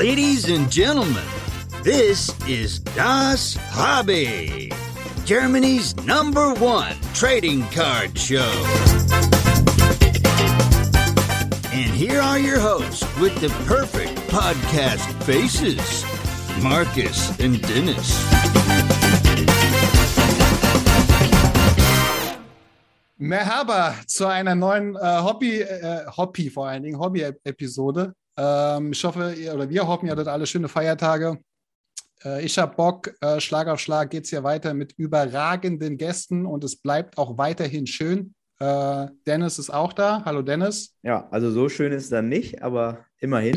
Ladies and gentlemen, this is Das Hobby, Germany's number one trading card show. And here are your hosts with the perfect podcast faces Marcus and Dennis. Merhaba zu einer neuen äh, Hobby, äh, Hobby vor allen Dingen, Hobby-Episode. Ähm, ich hoffe, ihr, oder wir hoffen, ihr hattet alle schöne Feiertage. Äh, ich habe Bock, äh, Schlag auf Schlag geht es hier weiter mit überragenden Gästen und es bleibt auch weiterhin schön. Äh, Dennis ist auch da. Hallo Dennis. Ja, also so schön ist es dann nicht, aber immerhin.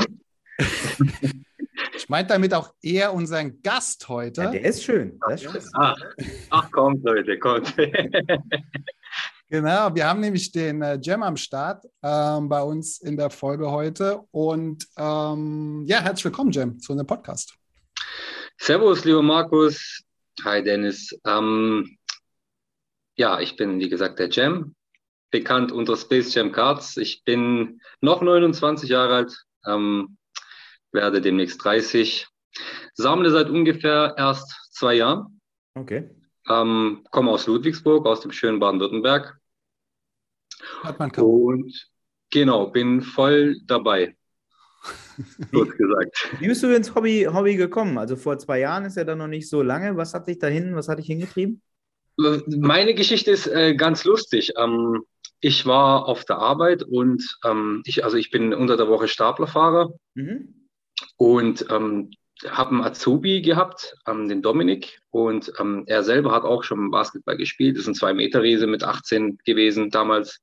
ich meine damit auch eher unseren Gast heute. Ja, der ist schön. Der ist schön. Ach, ach, kommt, Leute, kommt. Genau, wir haben nämlich den äh, Jam am Start ähm, bei uns in der Folge heute. Und ähm, ja, herzlich willkommen, Jam, zu unserem Podcast. Servus, lieber Markus. Hi, Dennis. Ähm, ja, ich bin, wie gesagt, der Jam, bekannt unter Space Jam Cards. Ich bin noch 29 Jahre alt, ähm, werde demnächst 30, sammle seit ungefähr erst zwei Jahren. Okay. Ähm, komme aus Ludwigsburg, aus dem schönen Baden-Württemberg. Hat man kaum. Und genau, bin voll dabei. Kurz gesagt. Wie bist du ins Hobby, Hobby gekommen? Also vor zwei Jahren ist ja dann noch nicht so lange. Was hat dich dahin, was hat dich hingetrieben? Meine Geschichte ist äh, ganz lustig. Ähm, ich war auf der Arbeit und ähm, ich, also ich bin unter der Woche Staplerfahrer Mhm. und ähm, habe einen Azubi gehabt, ähm, den Dominik, und ähm, er selber hat auch schon Basketball gespielt. Ist ein Zwei-Meter-Riese mit 18 gewesen damals.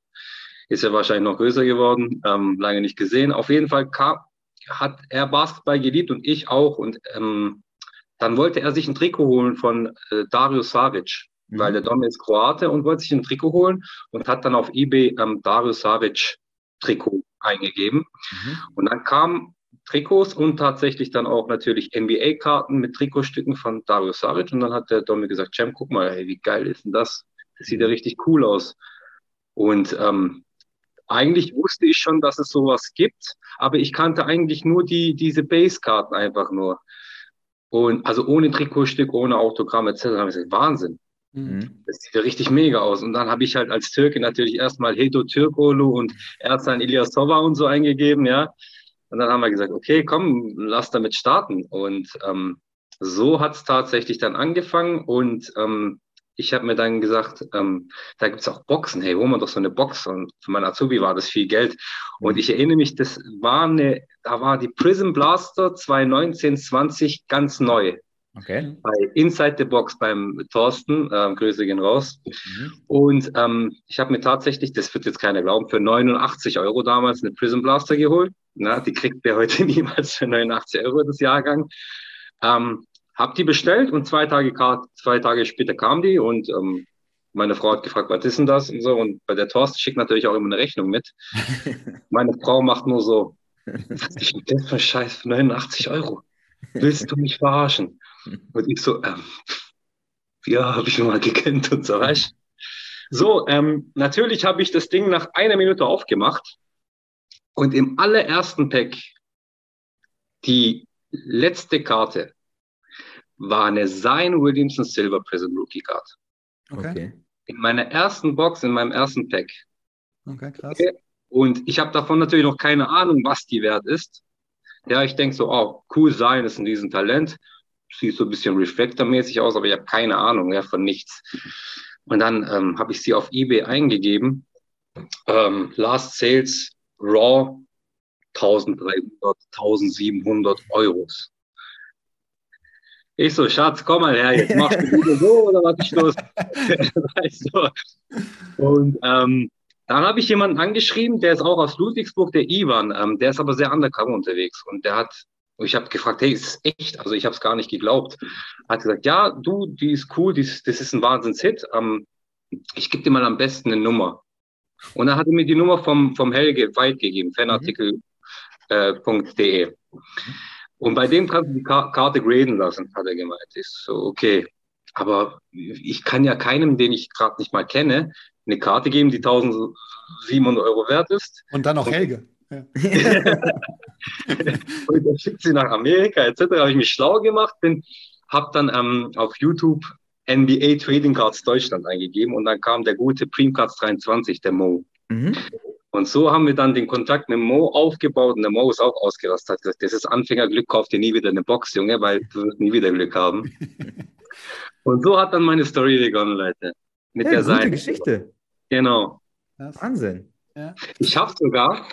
Ist er wahrscheinlich noch größer geworden, ähm, lange nicht gesehen. Auf jeden Fall kam, hat er Basketball geliebt und ich auch. Und ähm, dann wollte er sich ein Trikot holen von äh, Dario Saric, Mhm. weil der Dom ist Kroate und wollte sich ein Trikot holen und hat dann auf eBay ähm, Dario Saric Trikot eingegeben. Mhm. Und dann kamen Trikots und tatsächlich dann auch natürlich NBA-Karten mit Trikotstücken von Dario Saric. Und dann hat der Domi gesagt, Cem, guck mal, ey, wie geil ist denn das? Das sieht ja richtig cool aus. Und ähm, eigentlich wusste ich schon, dass es sowas gibt, aber ich kannte eigentlich nur die, diese Base-Karten einfach nur. Und also ohne Trikotstück, ohne Autogramm etc. Da hab ich gesagt, Wahnsinn. Mhm. Das sieht ja richtig mega aus. Und dann habe ich halt als Türke natürlich erstmal Hedo Türkolu und Erzan Ilyasova und so eingegeben, ja. Und dann haben wir gesagt, okay, komm, lass damit starten. Und ähm, so hat es tatsächlich dann angefangen. Und ähm, ich habe mir dann gesagt, ähm, da gibt's auch Boxen. Hey, hol mal doch so eine Box. Und für meinen Azubi war das viel Geld. Und ich erinnere mich, das war eine, da war die Prism Blaster 2019, 20 ganz neu Okay. bei Inside the Box beim Thorsten, ähm, Grüße gehen raus. Mhm. Und ähm, ich habe mir tatsächlich, das wird jetzt keiner glauben, für 89 Euro damals eine Prism Blaster geholt. Na, die kriegt der heute niemals für 89 Euro das Jahrgang. Ähm, hab die bestellt und zwei Tage, zwei Tage später kam die und ähm, meine Frau hat gefragt, was ist denn das und so. Und bei der Thorsten schickt natürlich auch immer eine Rechnung mit. Meine Frau macht nur so, was ist denn das für ein Scheiß für 89 Euro? Willst du mich verarschen? Und ich so, ähm, ja, habe ich schon mal gekannt und so, weißt So, ähm, natürlich habe ich das Ding nach einer Minute aufgemacht und im allerersten Pack, die letzte Karte, war eine Zion Williamson Silver Prism Rookie Card. Okay. In meiner ersten Box, in meinem ersten Pack. okay, krass. Und ich habe davon natürlich noch keine Ahnung, was die wert ist. Ja, ich denk so, oh, cool sein, ist ein Riesentalent. Sieht so ein bisschen Reflector-mäßig aus, aber ich habe keine Ahnung ja, von nichts. Und dann ähm, habe ich sie auf eBay eingegeben. Ähm, Last Sales Raw 1300, 1700 Euros. Ich so, Schatz, komm mal her, jetzt machst du wieder so oder was ist los? weißt du? Und ähm, dann habe ich jemanden angeschrieben, der ist auch aus Ludwigsburg, der Ivan, ähm, der ist aber sehr undercover unterwegs und der hat, und ich habe gefragt, hey, ist es echt? Also ich habe es gar nicht geglaubt. Hat gesagt, ja, du, die ist cool, die ist, das ist ein Wahnsinnshit. Ähm, ich gebe dir mal am besten eine Nummer. Und dann hat er mir die Nummer vom, vom Helge Weid gegeben, fanartikel.de. Äh, .de. Und bei dem kannst du die Ka Karte graden lassen, hat er gemeint. Ist so, okay. Aber ich kann ja keinem, den ich gerade nicht mal kenne, eine Karte geben, die 1700 Euro wert ist. Und dann noch Helge. Ja. und dann schickt sie nach Amerika etc. Habe ich mich schlau gemacht, bin, habe dann ähm, auf YouTube NBA Trading Cards Deutschland eingegeben und dann kam der gute Creamcards 23, der Mo. Mhm. Und so haben wir dann den Kontakt mit Mo aufgebaut und der Mo ist auch ausgerastet. Hat gesagt, das ist Anfängerglück, kauf dir nie wieder eine Box, Junge, weil du wirst nie wieder Glück haben. und so hat dann meine Story begonnen, Leute. Mit Ja, der gute Seite. Geschichte. Genau. Das, Wahnsinn. Ich habe sogar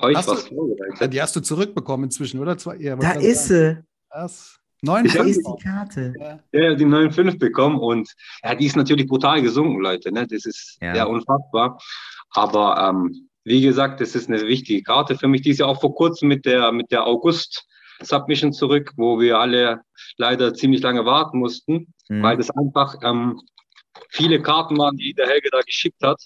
euch Hast du- was vorbereitet. die hast du zurückbekommen inzwischen, oder? Zwei, ja, Da ist sagen. sie. Das. Neun Ich Da hab- ist die Karte. Ja. Ja, die 9,5 bekommen und ja, die ist natürlich brutal gesunken, Leute. Ne? Das ist Ja. ja, unfassbar. Aber ähm, wie gesagt, das ist eine wichtige Karte für mich. Die ist ja auch vor kurzem mit der, mit der August-Submission zurück, wo wir alle leider ziemlich lange warten mussten, Mhm. weil das einfach ähm, viele Karten waren, die der Helge da geschickt hat.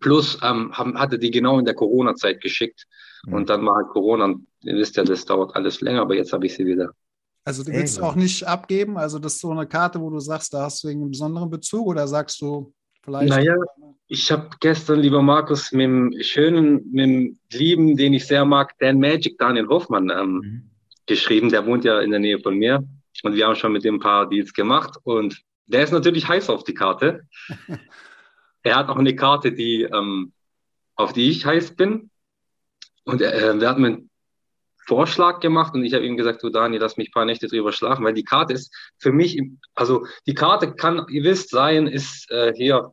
Plus ähm, haben, hatte die genau in der Corona-Zeit geschickt. Mhm. Und dann war halt Corona. Und ihr wisst ja, das dauert alles länger, aber jetzt habe ich sie wieder. Also du willst auch nicht abgeben? Also das ist so eine Karte, wo du sagst, da hast du einen besonderen Bezug oder sagst du vielleicht? Naja, ich habe gestern, lieber Markus, mit dem schönen, mit dem lieben, den ich sehr mag, Dan Magic, Daniel Hoffmann, ähm, Mhm. geschrieben. Der wohnt ja in der Nähe von mir. Und wir haben schon mit dem ein paar Deals gemacht. Und der ist natürlich heiß auf die Karte. er hat auch eine Karte, die, ähm, auf die ich heiß bin. Und er, der hat mir einen Vorschlag gemacht und ich habe ihm gesagt, du Dani, lass mich ein paar Nächte drüber schlafen, weil die Karte ist für mich, also die Karte kann, ihr wisst, Zion ist äh, hier,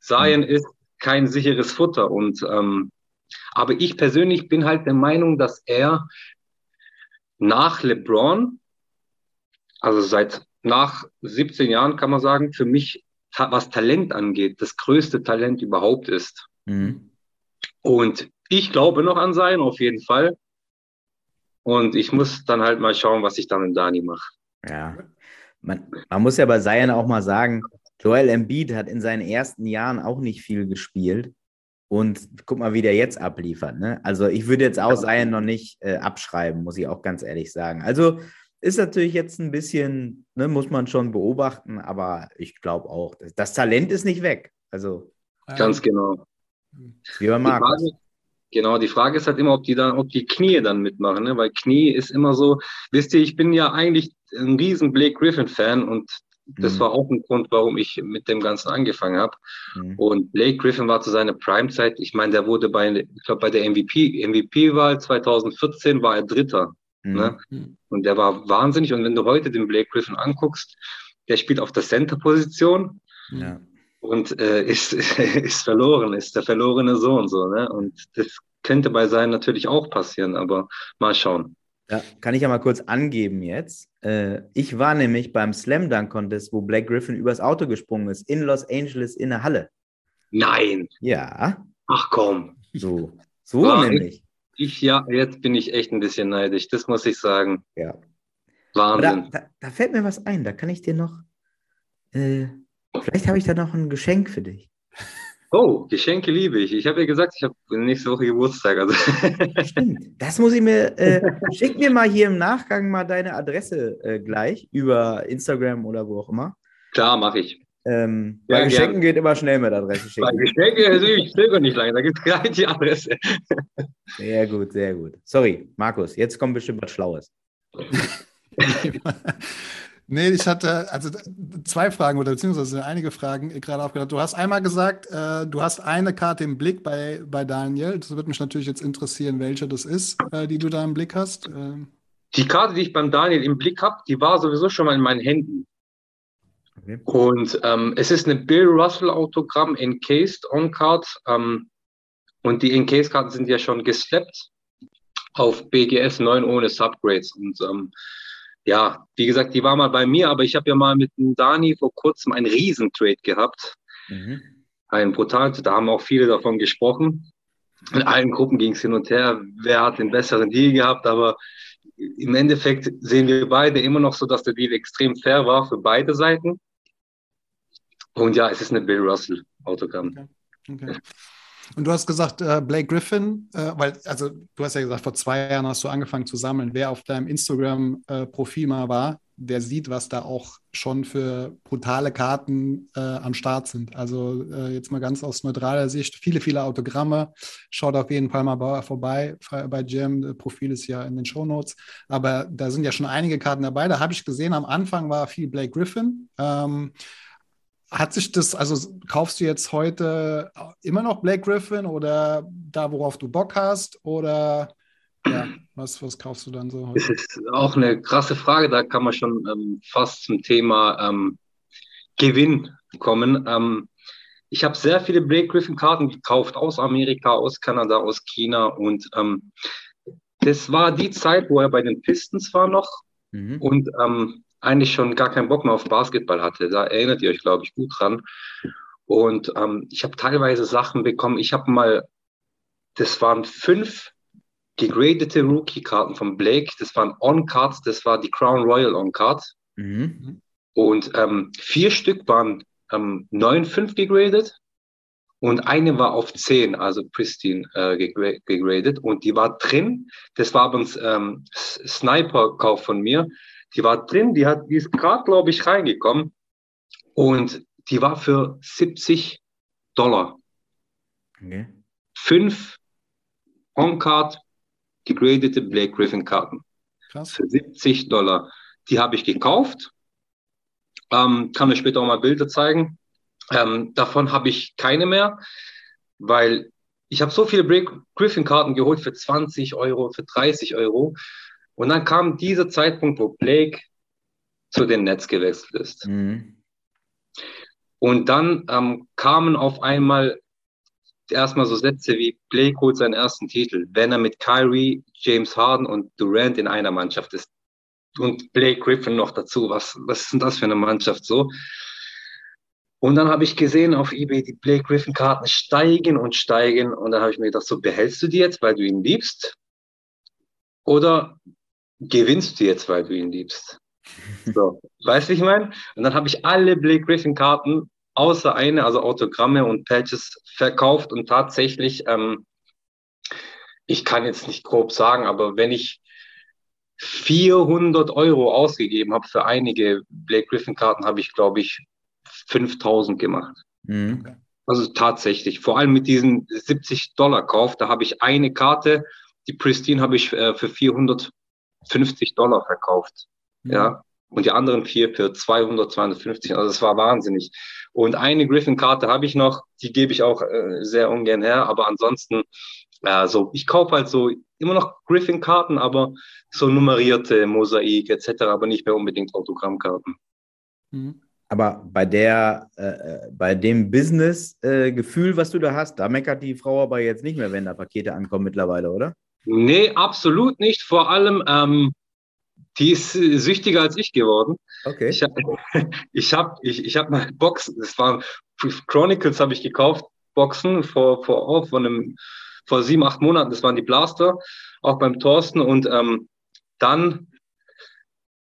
Zion ist kein sicheres Futter und ähm, aber ich persönlich bin halt der Meinung, dass er nach LeBron, also seit nach 17 Jahren kann man sagen, für mich, was Talent angeht, das größte Talent überhaupt ist. Mhm. Und ich glaube noch an sein, auf jeden Fall. Und ich muss dann halt mal schauen, was ich dann mit Dani mache. Ja. Man, man muss ja bei Zion auch mal sagen, Joel Embiid hat in seinen ersten Jahren auch nicht viel gespielt. Und guck mal, wie der jetzt abliefert. Ne? Also ich würde jetzt auch Zion noch nicht äh, abschreiben, muss ich auch ganz ehrlich sagen. Also ist natürlich jetzt ein bisschen, ne, muss man schon beobachten, aber ich glaube auch, das, das Talent ist nicht weg. Also. Ganz genau. wie bei Die Markus. Frage, genau, die Frage ist halt immer, ob die dann, ob die Knie dann mitmachen, ne? Weil Knie ist immer so, wisst ihr, ich bin ja eigentlich ein riesen Blake Griffin-Fan und das Mhm. war auch ein Grund, warum ich mit dem Ganzen angefangen habe. Mhm. Und Blake Griffin war zu seiner Prime-Zeit, ich meine, der wurde bei, ich glaube, bei der MVP, MVP-Wahl 2014 war er Dritter. Mhm. Ne? Mhm. Und der war wahnsinnig. Und wenn du heute den Blake Griffin anguckst, der spielt auf der Center-Position Ja. und äh, ist, ist verloren, ist der verlorene Sohn so, ne? Und das könnte bei sein natürlich auch passieren, aber mal schauen. Ja, kann ich ja mal kurz angeben jetzt. Äh, ich war nämlich beim Slam Dunk Contest, wo Black Griffin übers Auto gesprungen ist, in Los Angeles in der Halle. Nein, Ja, ach komm. so. So War nämlich. Ich ja, jetzt bin ich echt ein bisschen neidisch, das muss ich sagen. Ja. Aber da, Wahnsinn. da, da fällt mir was ein. Da kann ich dir noch. Äh, vielleicht habe ich da noch ein Geschenk für dich. Oh, Geschenke liebe ich. Ich habe ja gesagt, ich habe nächste Woche Geburtstag. Also Stimmt. Das muss ich mir. Äh, schick mir mal hier im Nachgang mal deine Adresse äh, gleich über Instagram oder wo auch immer. klar, mache ich. Ähm, Ja, bei Geschenken gerne. geht immer schnell mit Adresse Bei schicken. Geschenke, also ich zögere nicht lange, da gibt es gleich die Adresse. Sehr gut, sehr gut. Sorry, Markus, jetzt kommt bestimmt was Schlaues. Nee, ich hatte also zwei Fragen oder beziehungsweise einige Fragen gerade aufgedacht. Du hast einmal gesagt, äh, du hast eine Karte im Blick bei, bei Daniel. Das würde mich natürlich jetzt interessieren, welche das ist, äh, die du da im Blick hast. Ähm, Die Karte, die ich beim Daniel im Blick habe, die war sowieso schon mal in meinen Händen. Okay. Und ähm, es ist eine Bill Russell Autogramm encased on Card. Ähm, und die Encased Karten sind ja schon geslappt auf BGS 9 ohne Subgrades. Und ähm, ja, wie gesagt, die war mal bei mir, aber ich habe ja mal mit dem Dani vor kurzem einen Riesentrade gehabt. Mhm. Ein brutal, da haben auch viele davon gesprochen. In allen Gruppen ging es hin und her, wer hat den besseren Deal gehabt, aber im Endeffekt sehen wir beide immer noch so, dass der Deal extrem fair war für beide Seiten. Und ja, es ist eine Bill Russell Autogramm. okay. Und du hast gesagt, äh, Blake Griffin, äh, weil, also du hast ja gesagt, vor zwei Jahren hast du angefangen zu sammeln. Wer auf deinem Instagram-Profil mal war, der sieht, was da auch schon für brutale Karten äh, am Start sind. Also äh, jetzt mal ganz aus neutraler Sicht, viele, viele Autogramme. Schaut auf jeden Fall mal bei, vorbei bei Jam. Profil ist ja in den Show Notes. Aber da sind ja schon einige Karten dabei. Da habe ich gesehen, am Anfang war viel Blake Griffin. Ähm, hat sich das, also kaufst du jetzt heute immer noch Blake Griffin oder da, worauf du Bock hast? Oder ja, was, was kaufst du dann so heute? Das ist auch eine krasse Frage. Da kann man schon ähm, fast zum Thema ähm, Gewinn kommen. Ähm, ich habe sehr viele Blake Griffin-Karten gekauft aus Amerika, aus Kanada, aus China und ähm, das war die Zeit, wo er bei den Pistons war noch mhm. und ähm, eigentlich schon gar keinen Bock mehr auf Basketball hatte. Da erinnert ihr euch, glaube ich, gut dran. Und ähm, ich habe teilweise Sachen bekommen. Ich habe mal, das waren fünf gegradete Rookie-Karten von Blake. Das waren On-Cards, das war die Crown Royal On-Card. Mhm. Und ähm, vier Stück waren ähm, 9,5 gegradet und eine war auf 10, also pristine äh, gegradet. Und die war drin. Das war aber ein ähm, Sniper-Kauf von mir. Die war drin, die, hat, die ist gerade, glaube ich, reingekommen. Und die war für 70 Dollar. Okay. Fünf On-Card gegradete Blake Griffin Karten. Krass. Für 70 Dollar. Die habe ich gekauft. Ähm, kann mir später auch mal Bilder zeigen. Ähm, davon habe ich keine mehr, weil ich habe so viele Blake Griffin Karten geholt für 20 Euro, für 30 Euro. Und dann kam dieser Zeitpunkt, wo Blake zu den Nets gewechselt ist. Mhm. Und dann ähm, kamen auf einmal erstmal so Sätze wie Blake holt seinen ersten Titel, wenn er mit Kyrie, James Harden und Durant in einer Mannschaft ist. Und Blake Griffin noch dazu. Was, was ist denn das für eine Mannschaft so? Und dann habe ich gesehen auf eBay, die Blake Griffin Karten steigen und steigen. Und dann habe ich mir gedacht, so behältst du die jetzt, weil du ihn liebst? Oder gewinnst du jetzt, weil du ihn liebst? So, weißt du, ich meine? Und dann habe ich alle Blake Griffin Karten außer eine, also Autogramme und Patches verkauft und tatsächlich, ähm, ich kann jetzt nicht grob sagen, aber wenn ich 400 Euro ausgegeben habe für einige Blake Griffin Karten, habe ich, glaube ich, 5000 gemacht. Mhm. Also tatsächlich, vor allem mit diesem 70 Dollar Kauf, da habe ich eine Karte, die Pristine habe ich äh, für 450 Dollar verkauft. Mhm. Ja und die anderen vier für 200, 250. Also das war wahnsinnig. Und eine Griffin-Karte habe ich noch, die gebe ich auch äh, sehr ungern her, aber ansonsten, äh, so, ich kaufe halt so immer noch Griffin-Karten, aber so nummerierte Mosaik etc., aber nicht mehr unbedingt Autogrammkarten. Mhm. Aber bei der, äh, äh, bei dem Business-Gefühl, äh, was du da hast, da meckert die Frau aber jetzt nicht mehr, wenn da Pakete ankommen mittlerweile, oder? Nee, absolut nicht. Vor allem, ähm, die ist süchtiger als ich geworden. Okay. Ich habe ich hab, ich, ich hab mal Boxen, das waren Chronicles habe ich gekauft, Boxen vor, vor, oh, vor, einem, vor sieben, acht Monaten, das waren die Blaster, auch beim Thorsten. Und ähm, dann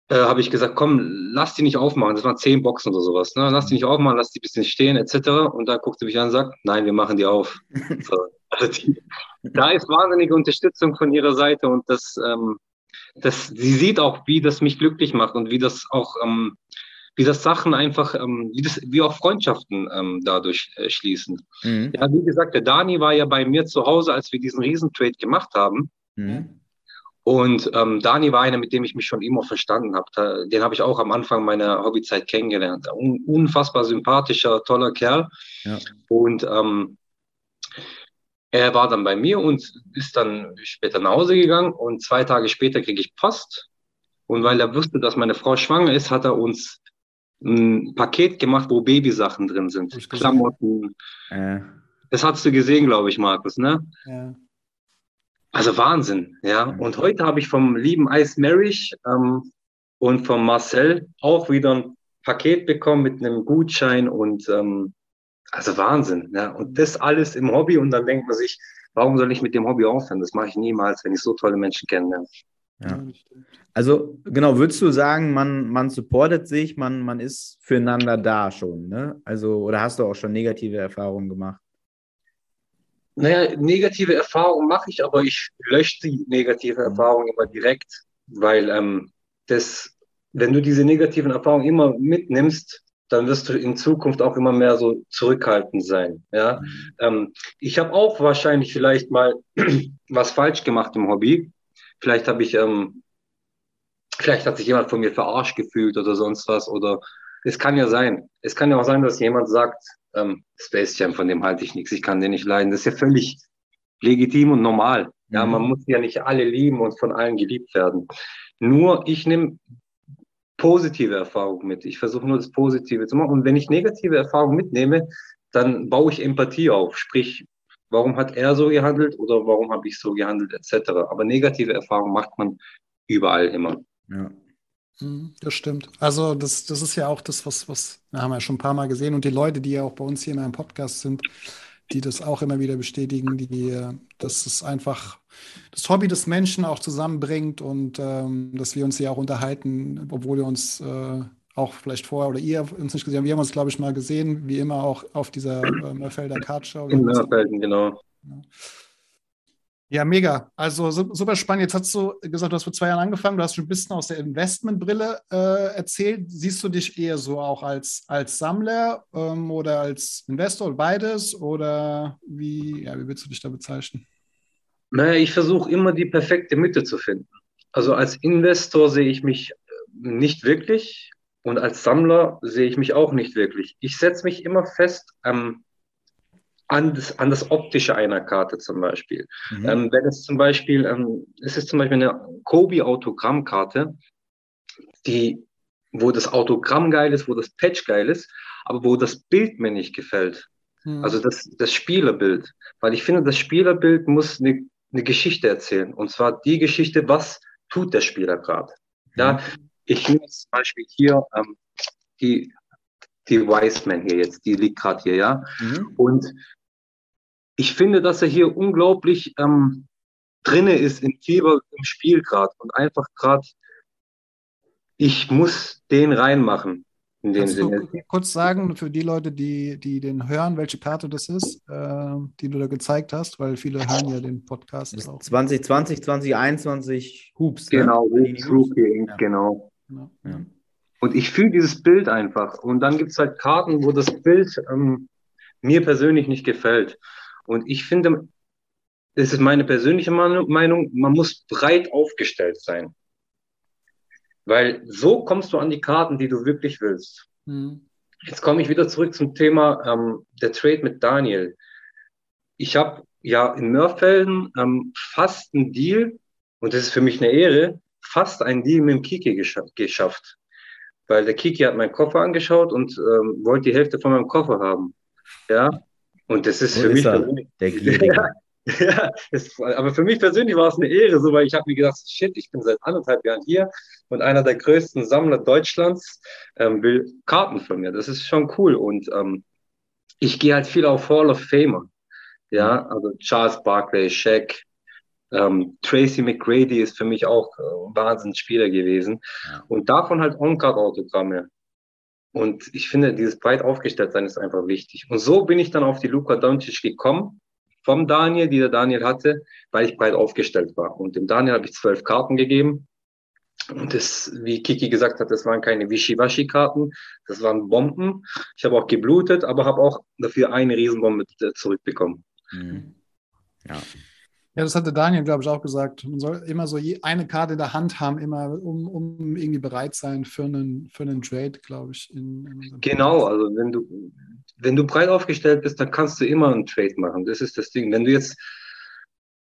äh, habe ich gesagt, komm, lass die nicht aufmachen. Das waren zehn Boxen oder sowas. Ne? Lass die nicht aufmachen, lass die ein bisschen stehen, etc. Und da guckt sie mich an und sagt, nein, wir machen die auf. so. also die, da ist wahnsinnige Unterstützung von ihrer Seite und das ähm, das, sie sieht auch, wie das mich glücklich macht und wie das auch, ähm, wie das Sachen einfach, ähm, wie, das, wie auch Freundschaften ähm, dadurch äh, schließen. Mhm. Ja, wie gesagt, der Dani war ja bei mir zu Hause, als wir diesen Riesentrade gemacht haben. Mhm. Und ähm, Dani war einer, mit dem ich mich schon immer verstanden habe. Den habe ich auch am Anfang meiner Hobbyzeit kennengelernt. Un unfassbar sympathischer, toller Kerl. Ja. Und ähm, er war dann bei mir und ist dann später nach Hause gegangen und zwei Tage später kriege ich Post. Und weil er wusste, dass meine Frau schwanger ist, hat er uns ein Paket gemacht, wo Babysachen drin sind. Klamotten. Äh. Das hast du gesehen, glaube ich, Markus, ne? Ja. Also Wahnsinn, ja. Und heute habe ich vom lieben Ice Marriage ähm, und vom Marcel auch wieder ein Paket bekommen mit einem Gutschein und ähm, also Wahnsinn. Ja. Und das alles im Hobby und dann denkt man sich, warum soll ich mit dem Hobby aufhören? Das mache ich niemals, wenn ich so tolle Menschen kenne. Ja. Also genau, würdest du sagen, man, man supportet sich, man, man ist füreinander da schon, ne? Also, oder hast du auch schon negative Erfahrungen gemacht? Naja, negative Erfahrungen mache ich, aber ich lösche die negative Erfahrung immer direkt, weil ähm, das wenn du diese negativen Erfahrungen immer mitnimmst, dann wirst du in Zukunft auch immer mehr so zurückhaltend sein. Ja, mhm. ähm, ich habe auch wahrscheinlich vielleicht mal was falsch gemacht im Hobby. Vielleicht habe ich, ähm, vielleicht hat sich jemand von mir verarscht gefühlt oder sonst was. Oder es kann ja sein. Es kann ja auch sein, dass jemand sagt, ähm, Space Jam, von dem halte ich nichts, ich kann den nicht leiden. Das ist ja völlig legitim und normal. Ja, mhm. man muss ja nicht alle lieben und von allen geliebt werden. Nur ich nehme positive Erfahrungen mit. Ich versuche nur das Positive zu machen. Und wenn ich negative Erfahrungen mitnehme, dann baue ich Empathie auf. Sprich, warum hat er so gehandelt oder warum habe ich so gehandelt, etc. Aber negative Erfahrungen macht man überall immer. Ja. Mhm, das stimmt. Also das, das ist ja auch das, was, was wir haben ja schon ein paar Mal gesehen und die Leute, die ja auch bei uns hier in einem Podcast sind, die das auch immer wieder bestätigen, die, dass es einfach das Hobby des Menschen auch zusammenbringt und ähm, dass wir uns hier auch unterhalten, obwohl wir uns äh, auch vielleicht vorher oder ihr uns nicht gesehen habt. Wir haben uns, glaube ich, mal gesehen, wie immer auch auf dieser äh, Mörfelder Kartshow. In Mörfelden, genau. Ja. Ja, mega. Also super spannend. Jetzt hast du gesagt, du hast vor zwei Jahren angefangen, du hast schon ein bisschen aus der Investmentbrille äh, erzählt. Siehst du dich eher so auch als, als Sammler ähm, oder als Investor oder beides? Oder wie, ja, wie willst du dich da bezeichnen? Naja, ich versuche immer die perfekte Mitte zu finden. Also als Investor sehe ich mich äh, nicht wirklich und als Sammler sehe ich mich auch nicht wirklich. Ich setze mich immer fest am an das, an das Optische einer Karte zum Beispiel. Mhm. Ähm, wenn es zum Beispiel, ähm, es ist zum Beispiel eine Kobi-Autogrammkarte, die, wo das Autogramm geil ist, wo das Patch geil ist, aber wo das Bild mir nicht gefällt. Mhm. Also das, das Spielerbild. Weil ich finde, das Spielerbild muss eine, eine Geschichte erzählen. Und zwar die Geschichte, was tut der Spieler gerade. Mhm. Ja, ich nehme zum Beispiel hier ähm, die die Wiseman hier jetzt, die liegt gerade hier, ja. Mhm. Und ich finde, dass er hier unglaublich ähm, drinne ist in Fieber im Spiel gerade und einfach gerade, ich muss den reinmachen. In dem Kannst Sinne. du kurz sagen für die Leute, die, die den hören, welche Karte das ist, äh, die du da gezeigt hast, weil viele hören ja den Podcast auch. 2020, 2021 Hoops. Genau, ne? Hoops, Rookie, ja. genau. genau. Ja. Und ich fühle dieses Bild einfach. Und dann gibt es halt Karten, wo das Bild ähm, mir persönlich nicht gefällt. Und ich finde, das ist meine persönliche Meinung, man muss breit aufgestellt sein. Weil so kommst du an die Karten, die du wirklich willst. Mhm. Jetzt komme ich wieder zurück zum Thema ähm, der Trade mit Daniel. Ich habe ja in Mörfelden ähm, fast einen Deal, und das ist für mich eine Ehre, fast einen Deal mit dem Kiki gesch geschafft. Weil der Kiki hat meinen Koffer angeschaut und ähm, wollte die Hälfte von meinem Koffer haben. Ja, und das ist Wo für ist mich er, der Gierige. ja, das, aber für mich persönlich war es eine Ehre, so, weil ich habe mir gedacht, shit, ich bin seit anderthalb Jahren hier und einer der größten Sammler Deutschlands ähm, will Karten von mir. Das ist schon cool. Und ähm, ich gehe halt viel auf Hall of Famer. Ja, also Charles Barkley, Shaq, ähm, Tracy McGrady ist für mich auch äh, Wahnsinnsspieler gewesen. Ja. Und davon halt On-Card-Autogramme. Und ich finde, dieses breit aufgestellt sein ist einfach wichtig. Und so bin ich dann auf die Luka Doncic gekommen, vom Daniel, die der Daniel hatte, weil ich breit aufgestellt war. Und dem Daniel habe ich zwölf Karten gegeben. Und das, wie Kiki gesagt hat, das waren keine Wischiwaschi-Karten, das waren Bomben. Ich habe auch geblutet, aber habe auch dafür eine Riesenbombe zurückbekommen. Mhm. Ja. Ja, das hatte Daniel, glaube ich, auch gesagt. Man soll immer so eine Karte in der Hand haben, immer um, um irgendwie bereit sein für einen, für einen Trade, glaube ich. In, in genau, also wenn du, wenn du breit aufgestellt bist, dann kannst du immer einen Trade machen. Das ist das Ding. Wenn du jetzt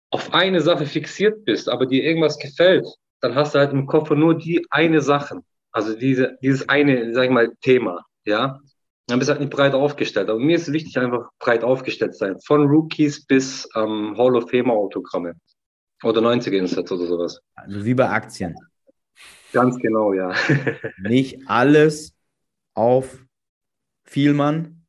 auf eine Sache fixiert bist, aber dir irgendwas gefällt, dann hast du halt im Koffer nur die eine Sache. Also diese, dieses eine, sag ich mal, Thema. Ja, dann bist du halt nicht breit aufgestellt. Aber mir ist wichtig, einfach breit aufgestellt sein. Von Rookies bis ähm, Hall of Fame Autogramme. Oder 90er Insets oder sowas. Also wie bei Aktien. Ganz genau, ja. nicht alles auf Vielmann.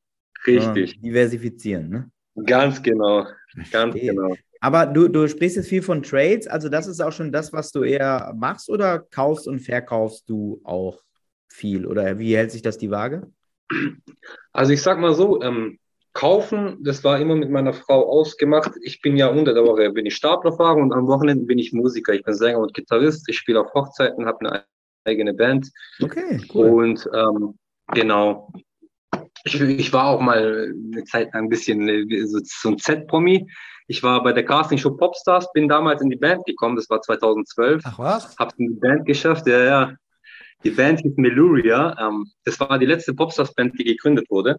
Richtig. Diversifizieren, ne? Ganz genau. Ganz Verstehe. genau. Aber du, du sprichst jetzt viel von Trades, also das ist auch schon das, was du eher machst oder kaufst und verkaufst du auch viel? Oder wie hält sich das die Waage? Also ich sag mal so, ähm, kaufen, das war immer mit meiner Frau ausgemacht. Ich bin ja unter der Woche bin ich Staplerfahrer und am Wochenende bin ich Musiker. Ich bin Sänger und Gitarrist. Ich spiele auf Hochzeiten, habe eine eigene Band. Okay, cool. Und ähm, genau. Ich, ich war auch mal eine Zeit lang ein bisschen äh, so, so ein Z-Promi. Ich war bei der Castingshow Popstars, bin damals in die Band gekommen, das war 2012. Ach was? Hab's in die Band geschafft, ja, ja. Die Band hieß Meluria. Ähm, das war die letzte Popstars-Band, die gegründet wurde.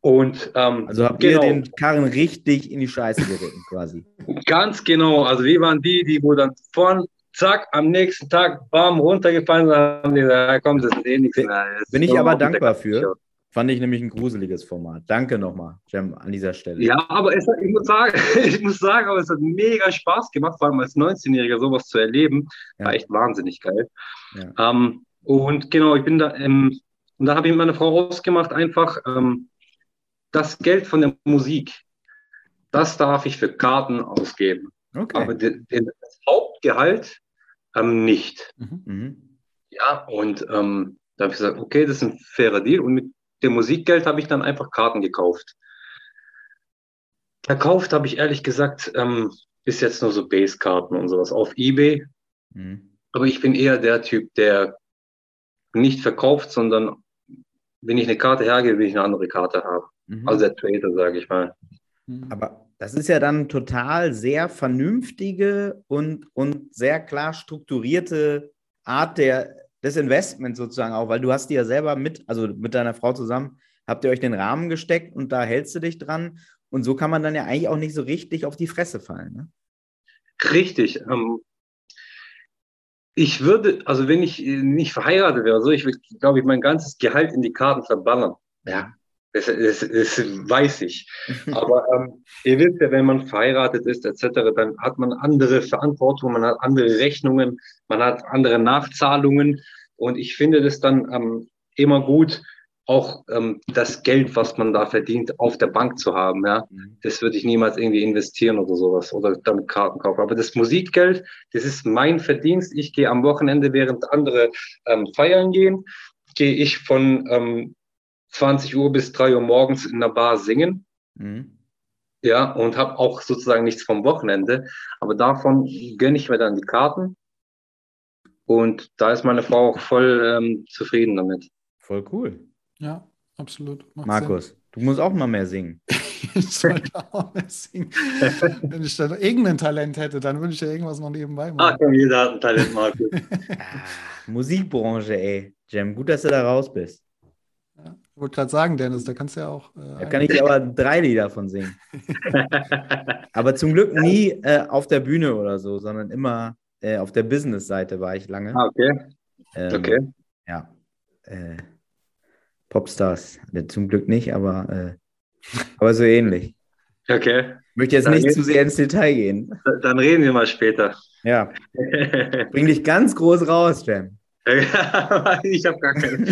Und ähm, Also habt genau, ihr den Karren richtig in die Scheiße geritten, quasi. ganz genau. Also wir waren die, die wo dann vorn, zack, am nächsten Tag, bam, runtergefallen sind, haben die gesagt, komm, das ist eh nichts mehr. Bin ich aber dankbar für. Fand ich nämlich ein gruseliges Format. Danke nochmal, Jem, an dieser Stelle. Ja, aber es, ich, muss sagen, ich muss sagen, aber es hat mega Spaß gemacht, vor allem als 19-Jähriger sowas zu erleben. Ja. War echt wahnsinnig geil. Ja. Ähm, und genau, ich bin da, ähm, und da habe ich mit meiner Frau ausgemacht, einfach ähm, das Geld von der Musik, das darf ich für Karten ausgeben. Okay. Aber de, de, das Hauptgehalt ähm, nicht. Mhm. Mhm. Ja, und ähm, da habe ich gesagt, okay, das ist ein fairer Deal. Und mit dem Musikgeld habe ich dann einfach Karten gekauft. Verkauft habe ich ehrlich gesagt ähm, bis jetzt nur so Basekarten und sowas auf eBay. Mhm. Aber ich bin eher der Typ, der nicht verkauft, sondern wenn ich eine Karte hergebe, will ich eine andere Karte haben. Mhm. Also der Trader, sage ich mal. Mhm. Aber das ist ja dann total sehr vernünftige und, und sehr klar strukturierte Art der, des Investments sozusagen auch, weil du hast dir ja selber mit, also mit deiner Frau zusammen, habt ihr euch den Rahmen gesteckt und da hältst du dich dran. Und so kann man dann ja eigentlich auch nicht so richtig auf die Fresse fallen. Ne? Richtig. Ähm, ich würde, also wenn ich nicht verheiratet wäre, so, ich würde, glaube ich, mein ganzes Gehalt in die Karten verballern. Ja, das, das, das weiß ich. Aber ähm, ihr wisst ja, wenn man verheiratet ist, etc., dann hat man andere Verantwortung, man hat andere Rechnungen, man hat andere Nachzahlungen. Und ich finde das dann ähm, immer gut, auch ähm, das Geld, was man da verdient, auf der Bank zu haben. Ja, Mhm. das würde ich niemals irgendwie investieren oder sowas oder damit Karten kaufen. Aber das Musikgeld, das ist mein Verdienst. Ich gehe am Wochenende, während andere ähm, feiern gehen, gehe ich von ähm, 20 Uhr bis 3 Uhr morgens in der Bar singen. Mhm. Ja, und habe auch sozusagen nichts vom Wochenende. Aber davon gönne ich mir dann die Karten. Und da ist meine Frau auch voll ähm, zufrieden damit. Voll cool. Ja, absolut. Macht Markus, du musst auch mal mehr singen. Sinn. Ich sollte auch mehr singen. Wenn ich dann irgendein Talent hätte, dann würde ich ja irgendwas noch nebenbei Ach machen. komm, jeder hat ein Talent, Markus. Ah, Musikbranche, ey. Jem, gut, dass du da raus bist. Ich wollte gerade sagen, Dennis, da kannst du ja auch. Äh, Da kann ich dir aber drei Lieder von singen. Aber zum Glück nie äh, auf der Bühne oder so, sondern immer äh, auf der Business-Seite war ich lange. Ah, okay, Ähm, okay. Ja. Äh, Popstars. Ja, zum Glück nicht, aber, äh, aber so ähnlich. Okay, Ich möchte jetzt Dann nicht zu sehr ins Detail gehen. dann reden wir mal später. Ja, bring dich ganz groß raus, Jam. ich habe gar keine.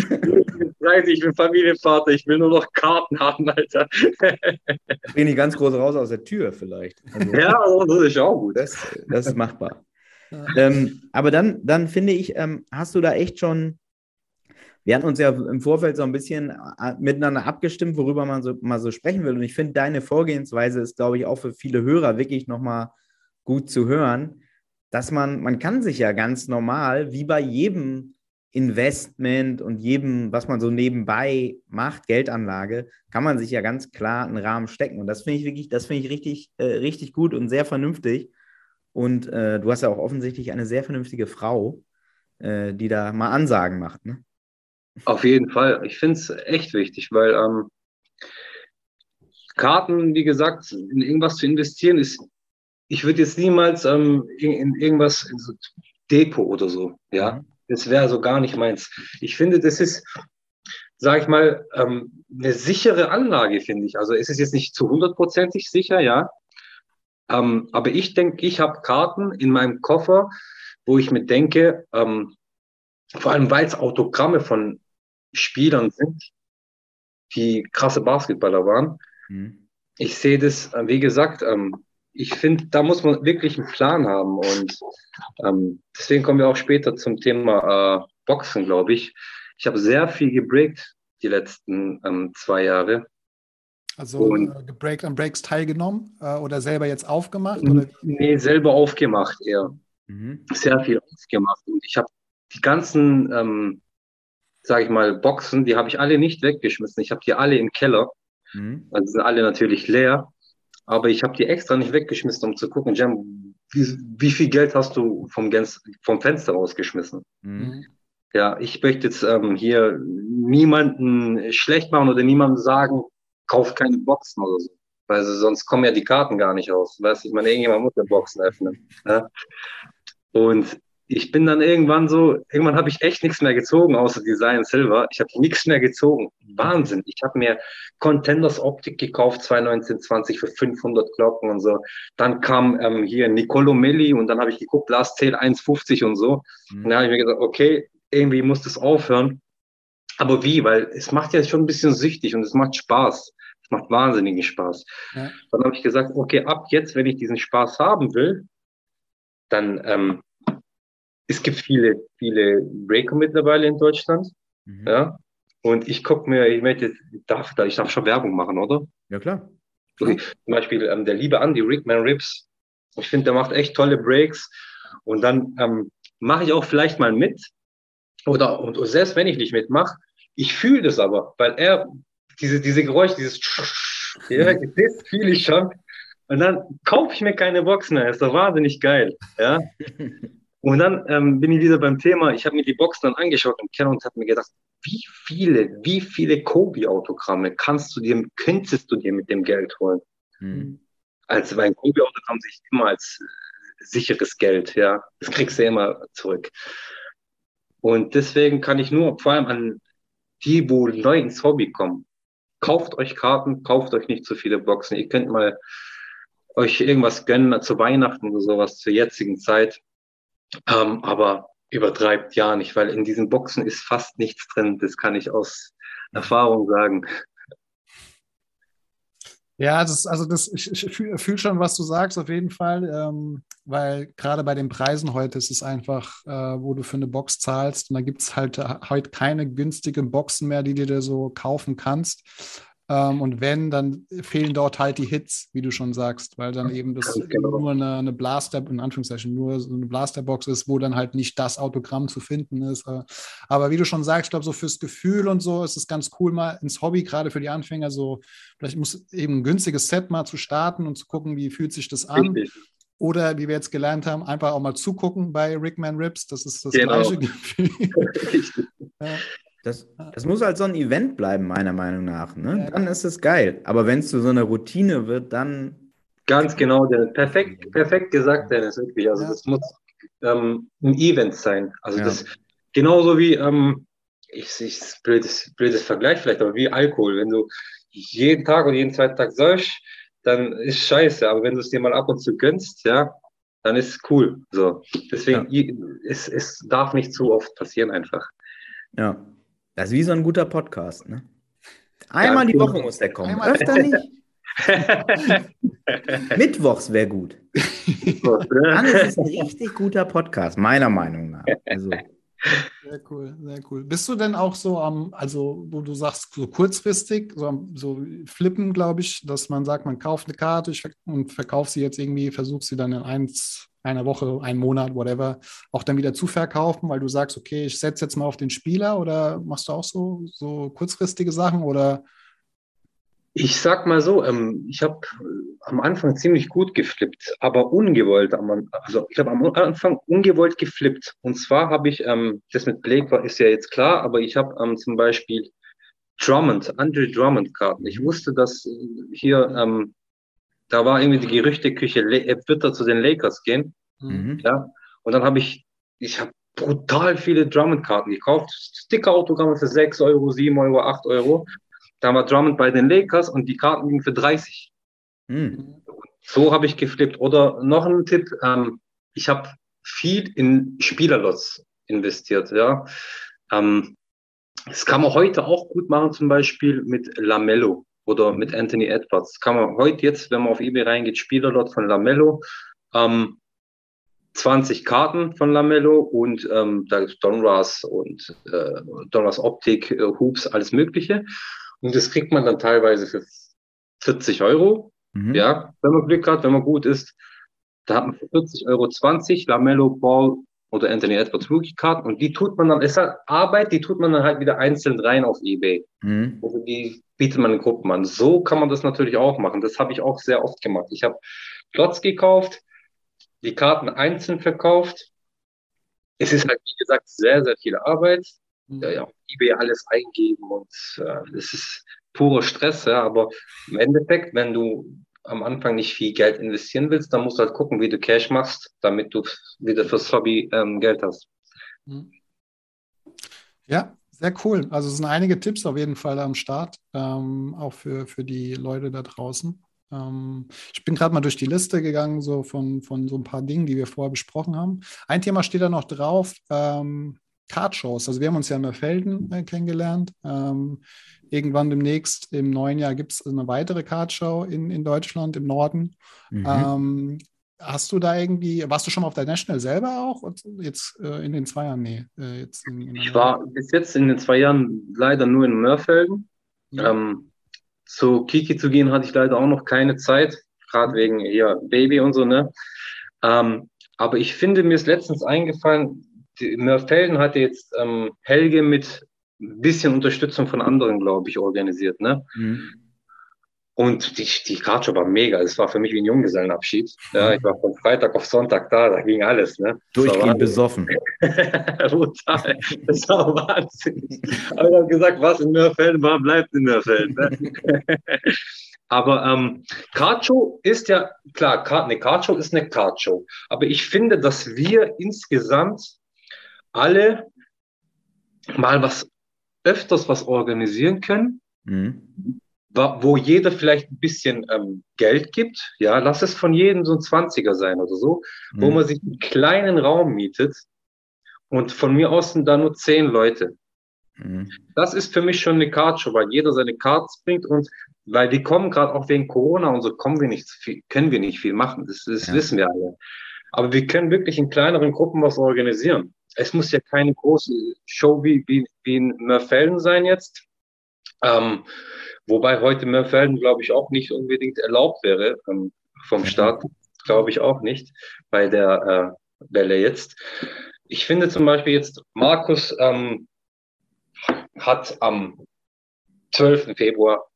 Ich bin 30, ich bin Familienvater, ich will nur noch Karten haben, Alter. Bring dich ganz groß raus aus der Tür vielleicht. Also, Ja, das ist auch gut. das, das ist machbar. Ähm, aber dann, dann finde ich, ähm, hast du da echt schon. Wir hatten uns ja im Vorfeld so ein bisschen äh, miteinander abgestimmt, worüber man so mal so sprechen will. Und ich finde, deine Vorgehensweise ist, glaube ich, auch für viele Hörer wirklich nochmal gut zu hören, dass man, man kann sich ja ganz normal, wie bei jedem Investment und jedem, was man so nebenbei macht, Geldanlage, kann man sich ja ganz klar einen Rahmen stecken. Und das finde ich wirklich, das finde ich richtig, äh, richtig gut und sehr vernünftig. Und äh, du hast ja auch offensichtlich eine sehr vernünftige Frau, äh, die da mal Ansagen macht. Ne? Auf jeden Fall. Ich finde es echt wichtig, weil ähm, Karten, wie gesagt, in irgendwas zu investieren, ist, ich würde jetzt niemals ähm, in, in irgendwas, in so Depot oder so, ja. Mhm. Das wäre so gar nicht meins. Ich finde, das ist, sage ich mal, ähm, eine sichere Anlage, finde ich. Also es ist jetzt nicht zu hundertprozentig sicher, ja. Ähm, aber ich denke, ich habe Karten in meinem Koffer, wo ich mir denke, ähm, vor allem weil es Autogramme von Spielern sind, die krasse Basketballer waren. Mhm. Ich sehe das, äh, wie gesagt, ähm, ich finde, da muss man wirklich einen Plan haben und ähm, deswegen kommen wir auch später zum Thema äh, Boxen, glaube ich. Ich habe sehr viel gebreakt die letzten ähm, zwei Jahre. Also Und- äh, gebreakt an Breaks teilgenommen äh, oder selber jetzt aufgemacht? Oder? Nee, selber aufgemacht eher. Mhm. Sehr viel aufgemacht und ich habe die ganzen, ähm, sage ich mal, Boxen, die habe ich alle nicht weggeschmissen. Ich habe die alle im Keller. Mhm. Also sind alle natürlich leer. Aber ich habe die extra nicht weggeschmissen, um zu gucken, Jam, wie, wie viel Geld hast du vom, Gens vom Fenster rausgeschmissen? Mhm. Ja, ich möchte jetzt ähm, hier niemanden schlecht machen oder niemandem sagen, kauf keine Boxen oder so. Weil sonst kommen ja die Karten gar nicht raus. Weißt du, ich meine, irgendjemand muss die Boxen öffnen. Ja? Und ich bin dann irgendwann so, irgendwann habe ich echt nichts mehr gezogen, außer Design Silver. Ich habe nichts mehr gezogen. Wahnsinn. Ich habe mir Contenders Optik gekauft, 2019, für 500 Glocken und so. Dann kam ähm, hier Nicolo Melli und dann habe ich geguckt, Last Tail 1,50 und so. Mhm. Und dann habe ich mir gesagt, okay, irgendwie muss das aufhören. Aber wie? Weil es macht ja schon ein bisschen süchtig und es macht Spaß. Es macht wahnsinnigen Spaß. Ja. Dann habe ich gesagt, okay, ab jetzt, wenn ich diesen Spaß haben will, dann ähm, es gibt viele, viele Breaker mittlerweile in Deutschland. Mhm. Ja. Und ich gucke mir, ich möchte, darf, ich darf schon Werbung machen, oder? Ja, klar. Okay. Zum Beispiel ähm, der liebe Andy Rickman Rips. Ich finde, der macht echt tolle Breaks. Und dann ähm, mache ich auch vielleicht mal mit. Oder und, und selbst wenn ich nicht mitmache, ich fühle das aber, weil er diese, diese Geräusche, dieses ja, das fühle ich schon. Und dann kaufe ich mir keine Box mehr. Ist doch wahnsinnig geil. Ja. Und dann ähm, bin ich wieder beim Thema, ich habe mir die Box dann angeschaut im Keller und habe mir gedacht, wie viele, wie viele Kobi-Autogramme kannst du dir, könntest du dir mit dem Geld holen? Mhm. Also weil ein Kobi-Autogramm sich immer als äh, sicheres Geld, ja. Das kriegst du immer zurück. Und deswegen kann ich nur vor allem an die, wo neu ins Hobby kommen, kauft euch Karten, kauft euch nicht zu viele Boxen. Ihr könnt mal euch irgendwas gönnen zu Weihnachten oder sowas zur jetzigen Zeit ähm, aber übertreibt ja nicht, weil in diesen Boxen ist fast nichts drin. Das kann ich aus Erfahrung sagen. Ja, das, also das, ich, ich fühle fühl schon, was du sagst, auf jeden Fall, ähm, weil gerade bei den Preisen heute ist es einfach, äh, wo du für eine Box zahlst und da gibt es halt äh, heute keine günstigen Boxen mehr, die du dir so kaufen kannst. Ähm, und wenn, dann fehlen dort halt die Hits, wie du schon sagst, weil dann eben das genau. nur eine, eine, Blaster, in Anführungszeichen, nur so eine Blasterbox ist, wo dann halt nicht das Autogramm zu finden ist. Äh, aber wie du schon sagst, ich glaube, so fürs Gefühl und so ist es ganz cool, mal ins Hobby, gerade für die Anfänger, so vielleicht muss eben ein günstiges Set mal zu starten und zu gucken, wie fühlt sich das an. Richtig. Oder wie wir jetzt gelernt haben, einfach auch mal zugucken bei Rickman Rips. Das ist das genau. gleiche Gefühl. ja. Das, das muss halt so ein Event bleiben, meiner Meinung nach. Ne? Dann ist es geil. Aber wenn es zu so einer Routine wird, dann. Ganz genau, Dennis. Perfekt, perfekt gesagt, Dennis, wirklich. Also, ja. das muss ähm, ein Event sein. Also, ja. das genauso wie, ähm, ich, ich blödes, blödes Vergleich vielleicht, aber wie Alkohol. Wenn du jeden Tag oder jeden zweiten Tag säufst, dann ist scheiße. Aber wenn du es dir mal ab und zu gönnst, ja, dann ist es cool. So. Deswegen, ja. es, es darf nicht zu oft passieren einfach. Ja. Das ist wie so ein guter Podcast, ne? Einmal ja, die Woche muss der kommen. Einmal Öfter nicht. Mittwochs wäre gut. Dann ist es ein richtig guter Podcast, meiner Meinung nach. Also. Sehr cool, sehr cool. Bist du denn auch so am, also wo du sagst, so kurzfristig, so, so flippen, glaube ich, dass man sagt, man kauft eine Karte und verkauft sie jetzt irgendwie, versucht sie dann in eins, einer Woche, einen Monat, whatever, auch dann wieder zu verkaufen, weil du sagst, okay, ich setze jetzt mal auf den Spieler oder machst du auch so, so kurzfristige Sachen oder? Ich sag mal so, ähm, ich habe am Anfang ziemlich gut geflippt, aber ungewollt. Also ich habe am Anfang ungewollt geflippt. Und zwar habe ich, ähm, das mit Blake war, ist ja jetzt klar, aber ich habe ähm, zum Beispiel Drummond, Andre Drummond Karten. Ich wusste, dass hier ähm, da war irgendwie die Gerüchteküche, er wird da zu den Lakers gehen. Mhm. Ja. Und dann habe ich, ich habe brutal viele Drummond-Karten gekauft. Sticker-Autogramme für 6 Euro, 7 Euro, 8 Euro. Da war Drummond bei den Lakers und die Karten gingen für 30. Mhm. So habe ich geflippt. Oder noch ein Tipp, ähm, ich habe viel in Spielerlots investiert. Ja. Ähm, das kann man heute auch gut machen, zum Beispiel mit Lamello oder mit Anthony Edwards. Kann man heute jetzt, wenn man auf eBay reingeht, Spieler dort von Lamello, ähm, 20 Karten von Lamello und ähm, da ist Donruss und äh, Donruss Optik, äh, Hoops, alles Mögliche. Und das kriegt man dann teilweise für 40 Euro. Mhm. Ja, wenn man Glück hat, wenn man gut ist. Da hat man für 40 Euro 20 Lamello Ball oder Anthony Edwards Rookie-Karten und die tut man dann, ist halt Arbeit, die tut man dann halt wieder einzeln rein auf Ebay. Mhm. Also die bietet man in Gruppen an. So kann man das natürlich auch machen. Das habe ich auch sehr oft gemacht. Ich habe Plots gekauft, die Karten einzeln verkauft. Es ist halt, wie gesagt, sehr, sehr viel Arbeit. Mhm. Ja, auf Ebay alles eingeben und äh, es ist purer Stress, ja, aber im Endeffekt, wenn du am Anfang nicht viel Geld investieren willst, dann musst du halt gucken, wie du Cash machst, damit du wieder fürs Hobby ähm, Geld hast. Mhm. Ja, sehr cool. Also es sind einige Tipps auf jeden Fall am Start, ähm, auch für, für die Leute da draußen. Ähm, ich bin gerade mal durch die Liste gegangen, so von, von so ein paar Dingen, die wir vorher besprochen haben. Ein Thema steht da noch drauf, ähm, Kartshows. Also wir haben uns ja in der Felden äh, kennengelernt. Ähm, irgendwann demnächst im neuen Jahr gibt es eine weitere Kartshow in, in Deutschland, im Norden. Mhm. Ähm, hast du da irgendwie, warst du schon mal auf der National selber auch? Und jetzt äh, in den zwei Jahren? Nee. Äh, jetzt in, in Ich war bis jetzt in den zwei Jahren leider nur in Mörfelden. Ja. Ähm, zu Kiki zu gehen hatte ich leider auch noch keine Zeit, gerade wegen hier Baby und so, ne? Ähm, aber ich finde, mir ist letztens eingefallen, Mörfelden hatte jetzt ähm, Helge mit ein bisschen Unterstützung von anderen, glaube ich, organisiert, ne? Mhm. Und die, die Kartshow war mega. Es war für mich wie ein Junggesellenabschied. Ja, ich war von Freitag auf Sonntag da, da ging alles, ne? Durchgehend besoffen. Brutal. Das war Wahnsinn. Aber ich habe gesagt, was in Mörfelden war, bleibt in Mörfelden. Ne? Aber ähm, Kartshow ist ja, klar, eine Kartshow ist eine Kartshow. Aber ich finde, dass wir insgesamt alle mal was öfters was organisieren können, Mhm. wo jeder vielleicht ein bisschen ähm, Geld gibt. Ja, lass es von jedem so ein 20er sein oder so wo Mhm. man sich einen kleinen Raum mietet und von mir aus sind da nur zehn Leute. Mhm. Das ist für mich schon eine Kartshow, weil jeder seine Cards bringt und weil wir kommen gerade auch wegen Corona und so kommen wir nicht viel, können wir nicht viel machen. Das, das Ja. wissen wir alle. Aber wir können wirklich in kleineren Gruppen was organisieren. Es muss ja keine große Show wie, wie, wie in Mörfelden sein jetzt. Ähm, wobei heute Mörfelden, glaube ich, auch nicht unbedingt erlaubt wäre ähm, vom Ja. Staat. Glaube ich auch nicht bei der äh, Welle jetzt. Ich finde zum Beispiel jetzt, Markus ähm, hat am 12. Februar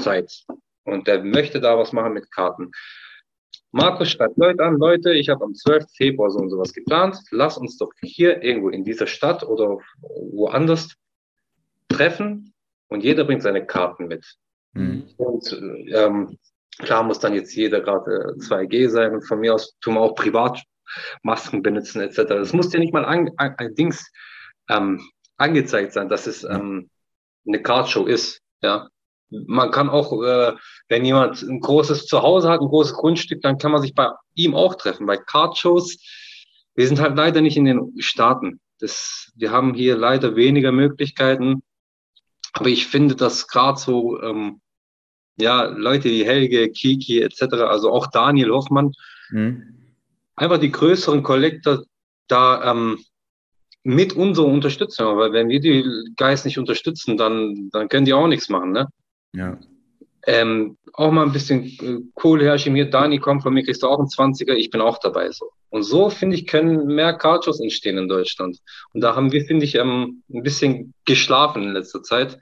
Zeit und der möchte da was machen mit Karten. Markus schreibt Leute an, Leute, ich habe am 12. Februar so und sowas geplant. Lass uns doch hier irgendwo in dieser Stadt oder woanders treffen und jeder bringt seine Karten mit. Mhm. Und äh, ähm, klar muss dann jetzt jeder gerade äh, 2G sein und von mir aus tun wir auch privat Masken benutzen etc. Es muss ja nicht mal an, an, an Dings ähm, angezeigt sein, dass es ähm, eine Cardshow ist. Ja, man kann auch, äh, wenn jemand ein großes Zuhause hat, ein großes Grundstück, dann kann man sich bei ihm auch treffen. Bei Cardshows, wir sind halt leider nicht in den Staaten. Das, wir haben hier leider weniger Möglichkeiten. Aber ich finde, dass gerade so ähm, ja, Leute wie Helge, Kiki etc., also auch Daniel Hoffmann, Mhm. einfach die größeren Collector da ähm, mit unserer Unterstützung, weil wenn wir die Guys nicht unterstützen, dann, dann können die auch nichts machen, ne? Ja. Ähm, auch mal ein bisschen äh, Kohle herrschieben. Hier, Dani, komm, von mir kriegst du auch einen 20er, ich bin auch dabei, so. Und so, finde ich, können mehr Cardshows entstehen in Deutschland. Und da haben wir, finde ich, ähm, ein bisschen geschlafen in letzter Zeit.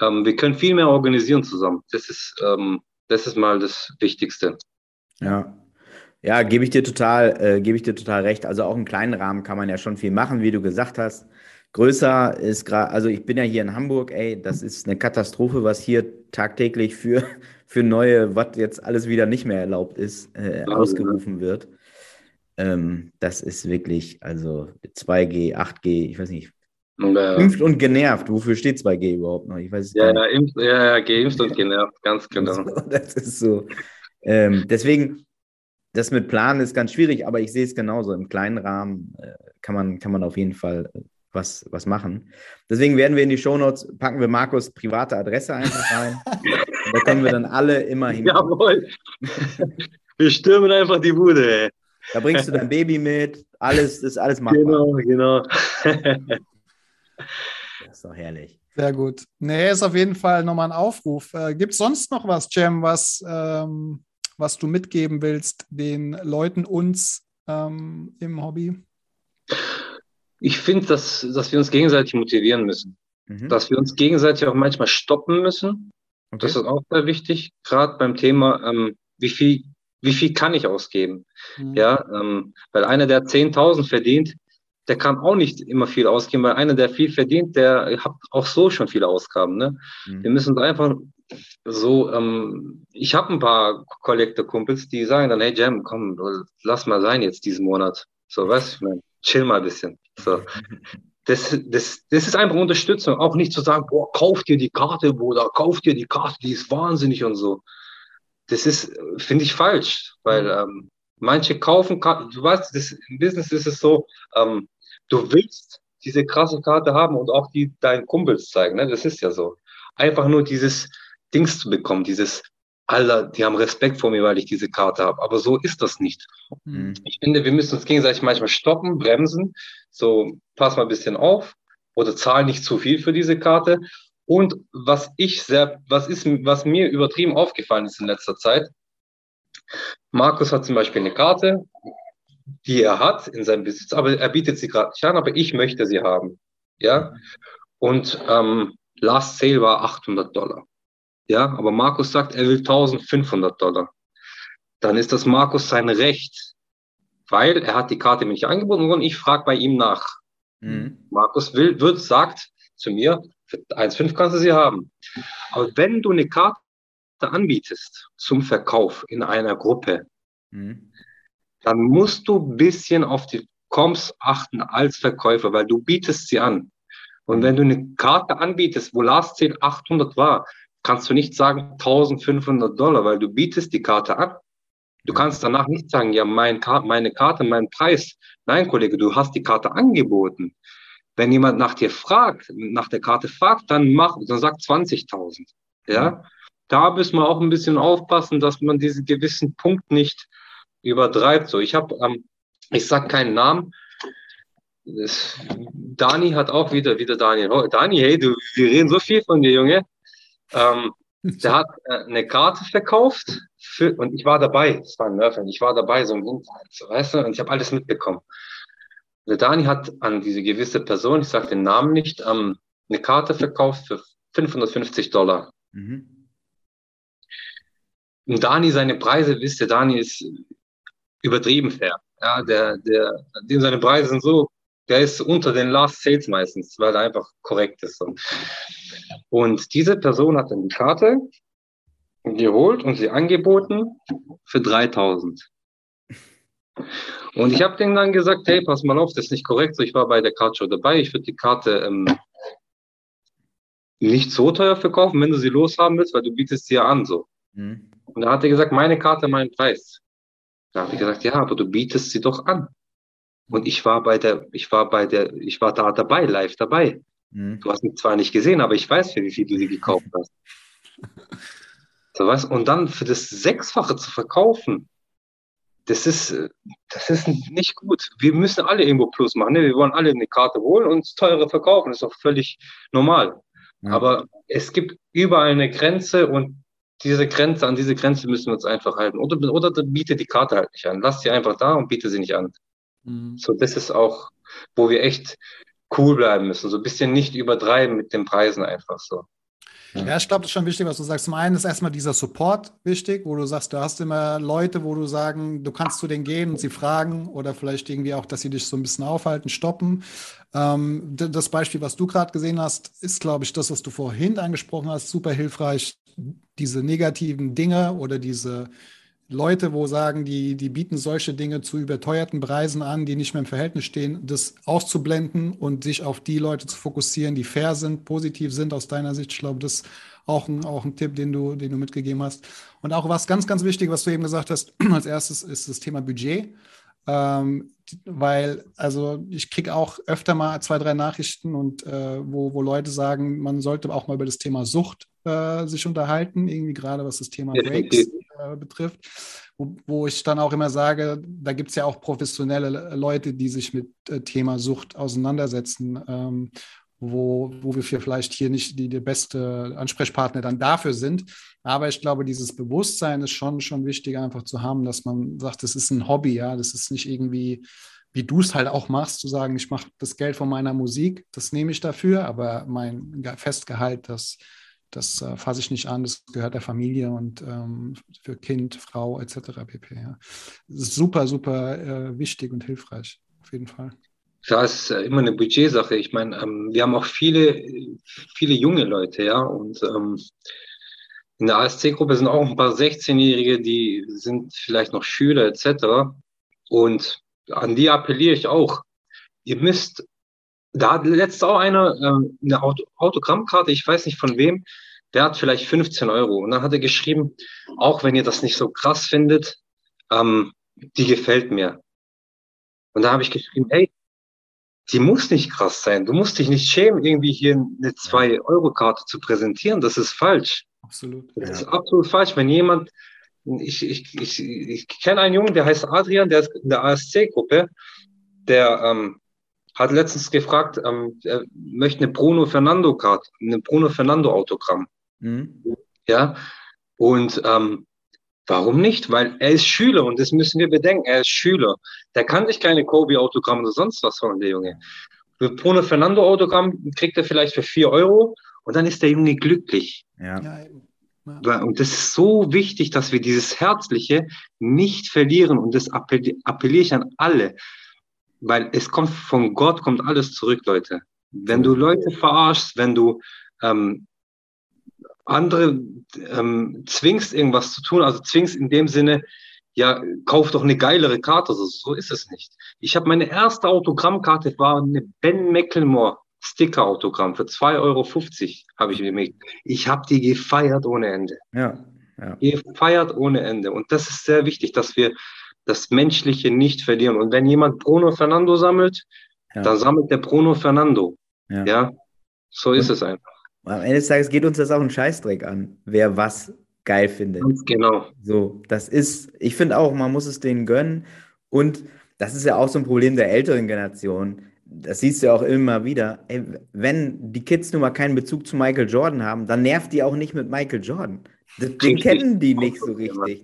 Ähm, wir können viel mehr organisieren zusammen. Das ist, ähm, das ist mal das Wichtigste. Ja. Ja, gebe ich dir total, äh, gebe ich dir total recht. Also auch im kleinen Rahmen kann man ja schon viel machen, wie du gesagt hast. Größer ist gerade, also ich bin ja hier in Hamburg, ey, das ist eine Katastrophe, was hier tagtäglich für, für neue, was jetzt alles wieder nicht mehr erlaubt ist, äh, ausgerufen wird. Ähm, das ist wirklich, also 2G, 8G, ich weiß nicht, äh, Impft und genervt. Wofür steht 2G überhaupt noch? Ich weiß es ja, ja, impf, ja, ja, geimpft und genervt, ganz genau. Das ist so. Ähm, deswegen, das mit Planen ist ganz schwierig, aber ich sehe es genauso. Im kleinen Rahmen äh, kann, man, kann man auf jeden Fall äh, was, was machen. Deswegen werden wir in die Shownotes, packen wir Markus private Adresse einfach rein. da können wir dann alle immer hin. Jawohl. Wir stürmen einfach die Bude, ey. Da bringst du dein Baby mit, alles, das ist alles machbar. Genau, genau. Das ist doch herrlich. Sehr gut. Nee, ist auf jeden Fall nochmal ein Aufruf. Äh, Gibt es sonst noch was, Cem, was, ähm, was du mitgeben willst, den Leuten, uns ähm, im Hobby? Ich finde, dass, dass wir uns gegenseitig motivieren müssen. Mhm. Dass wir uns gegenseitig auch manchmal stoppen müssen. Okay. Das ist auch sehr wichtig, gerade beim Thema, ähm, wie viel, wie viel kann ich ausgeben? Mhm. Ja, ähm, weil einer, der 10.000 verdient, der kann auch nicht immer viel ausgeben, weil einer, der viel verdient, der hat auch so schon viele Ausgaben. Ne? Mhm. Wir müssen einfach so, ähm, ich habe ein paar Collector-Kumpels, die sagen dann, hey Jam, komm, lass mal sein jetzt diesen Monat. So, weißt du, chill mal ein bisschen. So. Das, das, das ist einfach Unterstützung. Auch nicht zu sagen, boah, kauf dir die Karte, Bruder, kauf dir die Karte, die ist wahnsinnig und so. Das ist, finde ich, falsch, weil mhm. ähm, manche kaufen, du weißt, das, im Business ist es so, ähm, du willst diese krasse Karte haben und auch die deinen Kumpels zeigen, ne? das ist ja so. Einfach nur dieses Dings zu bekommen, dieses, Alter, die haben Respekt vor mir, weil ich diese Karte habe. Aber so ist das nicht. Mhm. Ich finde, wir müssen uns gegenseitig manchmal stoppen, bremsen. So, pass mal ein bisschen auf oder zahl nicht zu viel für diese Karte. Und was ich sehr, was ist, was mir übertrieben aufgefallen ist in letzter Zeit, Markus hat zum Beispiel eine Karte, die er hat in seinem Besitz, aber er bietet sie gerade nicht an, aber ich möchte sie haben. Ja. Und ähm, Last Sale war 800 Dollar. Ja, aber Markus sagt, er will 1500 Dollar. Dann ist das Markus sein Recht, weil er hat die Karte mir nicht angeboten und ich frage bei ihm nach. Mhm. Markus will, wird, sagt zu mir, für 1,5 kannst du sie haben. Aber wenn du eine Karte anbietest zum Verkauf in einer Gruppe, mhm. dann musst du ein bisschen auf die Comps achten als Verkäufer, weil du bietest sie an. Und wenn du eine Karte anbietest, wo Last Sale 800 war, kannst du nicht sagen 1500 Dollar, weil du bietest die Karte an. Du kannst danach nicht sagen, ja, mein Karte, meine Karte, mein Preis. Nein, Kollege, du hast die Karte angeboten. Wenn jemand nach dir fragt, nach der Karte fragt, dann mach, dann sag 20.000. Ja, da müssen wir auch ein bisschen aufpassen, dass man diesen gewissen Punkt nicht übertreibt. So, ich habe, ähm, ich sag keinen Namen. Das, Dani hat auch wieder, wieder Daniel. Dani, hey, du, wir reden so viel von dir, Junge. Ähm, der hat äh, eine Karte verkauft für, und ich war dabei. Das war ein Nerven. Ich war dabei, so im Internet, so, weißt du, und ich habe alles mitbekommen. Der Dani hat an diese gewisse Person, ich sage den Namen nicht, ähm, eine Karte verkauft für 550 Dollar. Mhm. Und Dani, seine Preise, wisst ihr, Dani ist übertrieben fair. Ja, der, der, dem seine Preise sind so der ist unter den Last Sales meistens, weil er einfach korrekt ist. Und diese Person hat dann die Karte geholt und sie angeboten für 3000. Und ich habe denen dann gesagt, hey, pass mal auf, das ist nicht korrekt. So, ich war bei der Card Show dabei. Ich würde die Karte ähm, nicht so teuer verkaufen, wenn du sie loshaben willst, weil du bietest sie ja an. so. Mhm. Und da hat er gesagt, meine Karte, mein Preis. Da habe ich gesagt, ja, aber du bietest sie doch an. Und ich war bei der, ich war bei der, ich war da dabei, live dabei. Mhm. Du hast mich zwar nicht gesehen, aber ich weiß, für wie viel du sie gekauft hast. so was? Und dann für das Sechsfache zu verkaufen, das ist, das ist nicht gut. Wir müssen alle irgendwo Plus machen. Ne? Wir wollen alle eine Karte holen und teure verkaufen. Das ist auch völlig normal. Ja. Aber es gibt überall eine Grenze und diese Grenze, an diese Grenze müssen wir uns einfach halten. Oder, oder biete die Karte halt nicht an. Lass sie einfach da und biete sie nicht an. Mhm. So, das ist auch, wo wir echt cool bleiben müssen. So ein bisschen nicht übertreiben mit den Preisen einfach so. Ja, ich glaube, das ist schon wichtig, was du sagst. Zum einen ist erstmal dieser Support wichtig, wo du sagst, du hast immer Leute, wo du sagen, du kannst zu denen gehen und sie fragen oder vielleicht irgendwie auch, dass sie dich so ein bisschen aufhalten, stoppen. Ähm, das Beispiel, was du gerade gesehen hast, ist, glaube ich, das, was du vorhin angesprochen hast, super hilfreich. Diese negativen Dinge oder diese Leute, wo sagen, die, die bieten solche Dinge zu überteuerten Preisen an, die nicht mehr im Verhältnis stehen, das auszublenden und sich auf die Leute zu fokussieren, die fair sind, positiv sind aus deiner Sicht. Ich glaube, das ist auch ein, auch ein Tipp, den du, den du mitgegeben hast. Und auch was ganz, ganz wichtig, was du eben gesagt hast, als erstes ist das Thema Budget. Ähm, weil, also ich kriege auch öfter mal zwei, drei Nachrichten und äh, wo, wo Leute sagen, man sollte auch mal über das Thema Sucht äh, sich unterhalten, irgendwie gerade was das Thema Breaks äh, betrifft, wo, wo, ich dann auch immer sage, da gibt es ja auch professionelle Leute, die sich mit äh, Thema Sucht auseinandersetzen, ähm, wo, wo wir vielleicht hier nicht die, die beste Ansprechpartner dann dafür sind. Aber ich glaube, dieses Bewusstsein ist schon, schon wichtig, einfach zu haben, dass man sagt, das ist ein Hobby, ja, das ist nicht irgendwie wie du es halt auch machst, zu sagen, ich mache das Geld von meiner Musik, das nehme ich dafür, aber mein Festgehalt, das, das äh, fasse ich nicht an, das gehört der Familie und ähm, für Kind, Frau etc. pp. Ja. Das super, super äh, wichtig und hilfreich, auf jeden Fall. Es ist immer eine Budgetsache. Ich meine, ähm, wir haben auch viele, viele junge Leute, ja, und ähm, in der ASC-Gruppe sind auch ein paar 16-Jährige, die sind vielleicht noch Schüler etc. Und an die appelliere ich auch. Ihr müsst, da hat letztens auch einer äh, eine Auto, Autogrammkarte, ich weiß nicht von wem, der hat vielleicht 15 Euro. Und dann hat er geschrieben, auch wenn ihr das nicht so krass findet, ähm, die gefällt mir. Und da habe ich geschrieben, hey, die muss nicht krass sein. Du musst dich nicht schämen, irgendwie hier eine 2-Euro-Karte zu präsentieren. Das ist falsch. Absolut. Das ist absolut falsch. Wenn jemand, ich, ich, ich, ich kenne einen Jungen, der heißt Adrian, der ist in der ASC-Gruppe, der ähm, hat letztens gefragt, ähm, er möchte eine Bruno Fernando-Karte, eine Bruno Fernando-Autogramm. Mhm. Ja, und ähm, warum nicht? Weil er ist Schüler und das müssen wir bedenken. Er ist Schüler. Der kann sich keine Kobe-Autogramm oder sonst was holen, der Junge. Für Bruno Fernando-Autogramm kriegt er vielleicht für vier Euro und dann ist der Junge glücklich. Ja. ja. Und das ist so wichtig, dass wir dieses Herzliche nicht verlieren. Und das appelliere ich an alle. Weil es kommt von Gott, kommt alles zurück, Leute. Wenn du Leute verarschst, wenn du ähm, andere ähm, zwingst, irgendwas zu tun, also zwingst in dem Sinne, ja, kauf doch eine geilere Karte. So, so ist es nicht. Ich habe meine erste Autogrammkarte, war eine Ben McLemore Sticker-Autogramm für 2,50 Euro habe ich mir Ich habe die gefeiert ohne Ende. Ja, ja. Gefeiert ohne Ende. Und das ist sehr wichtig, dass wir das Menschliche nicht verlieren. Und wenn jemand Bruno Fernando sammelt, ja. dann sammelt der Bruno Fernando. Ja, ja? so ist Und es einfach. Am Ende des Tages geht uns das auch einen Scheißdreck an, wer was geil findet. Ganz genau. So, das ist, ich finde auch, man muss es denen gönnen. Und das ist ja auch so ein Problem der älteren Generation das siehst du ja auch immer wieder, ey, wenn die Kids nun mal keinen Bezug zu Michael Jordan haben, dann nervt die auch nicht mit Michael Jordan. Den richtig. kennen die nicht so richtig.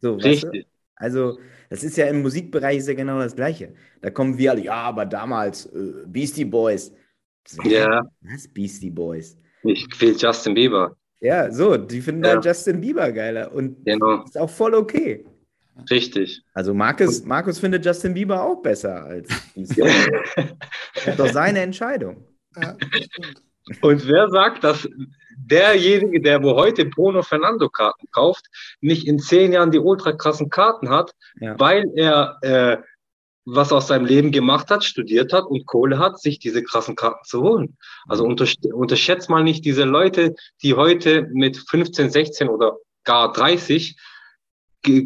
So, richtig. Also, das ist ja im Musikbereich ist ja genau das Gleiche. Da kommen wir alle, ja, aber damals äh, Beastie Boys. Ja. Was Beastie Boys? Ich will Justin Bieber. Ja, so, die finden ja. Justin Bieber geiler. Und genau. ist auch voll okay. Richtig. Also Markus, Markus findet Justin Bieber auch besser als Bieber. das ist doch seine Entscheidung. Ja, Und wer sagt, dass derjenige, der wo heute Bruno Fernando Karten kauft, nicht in zehn Jahren die ultra krassen Karten hat, ja. weil er äh, was aus seinem Leben gemacht hat, studiert hat und Kohle hat, sich diese krassen Karten zu holen. Also unter, unterschätzt mal nicht diese Leute, die heute mit 15, 16 oder gar 30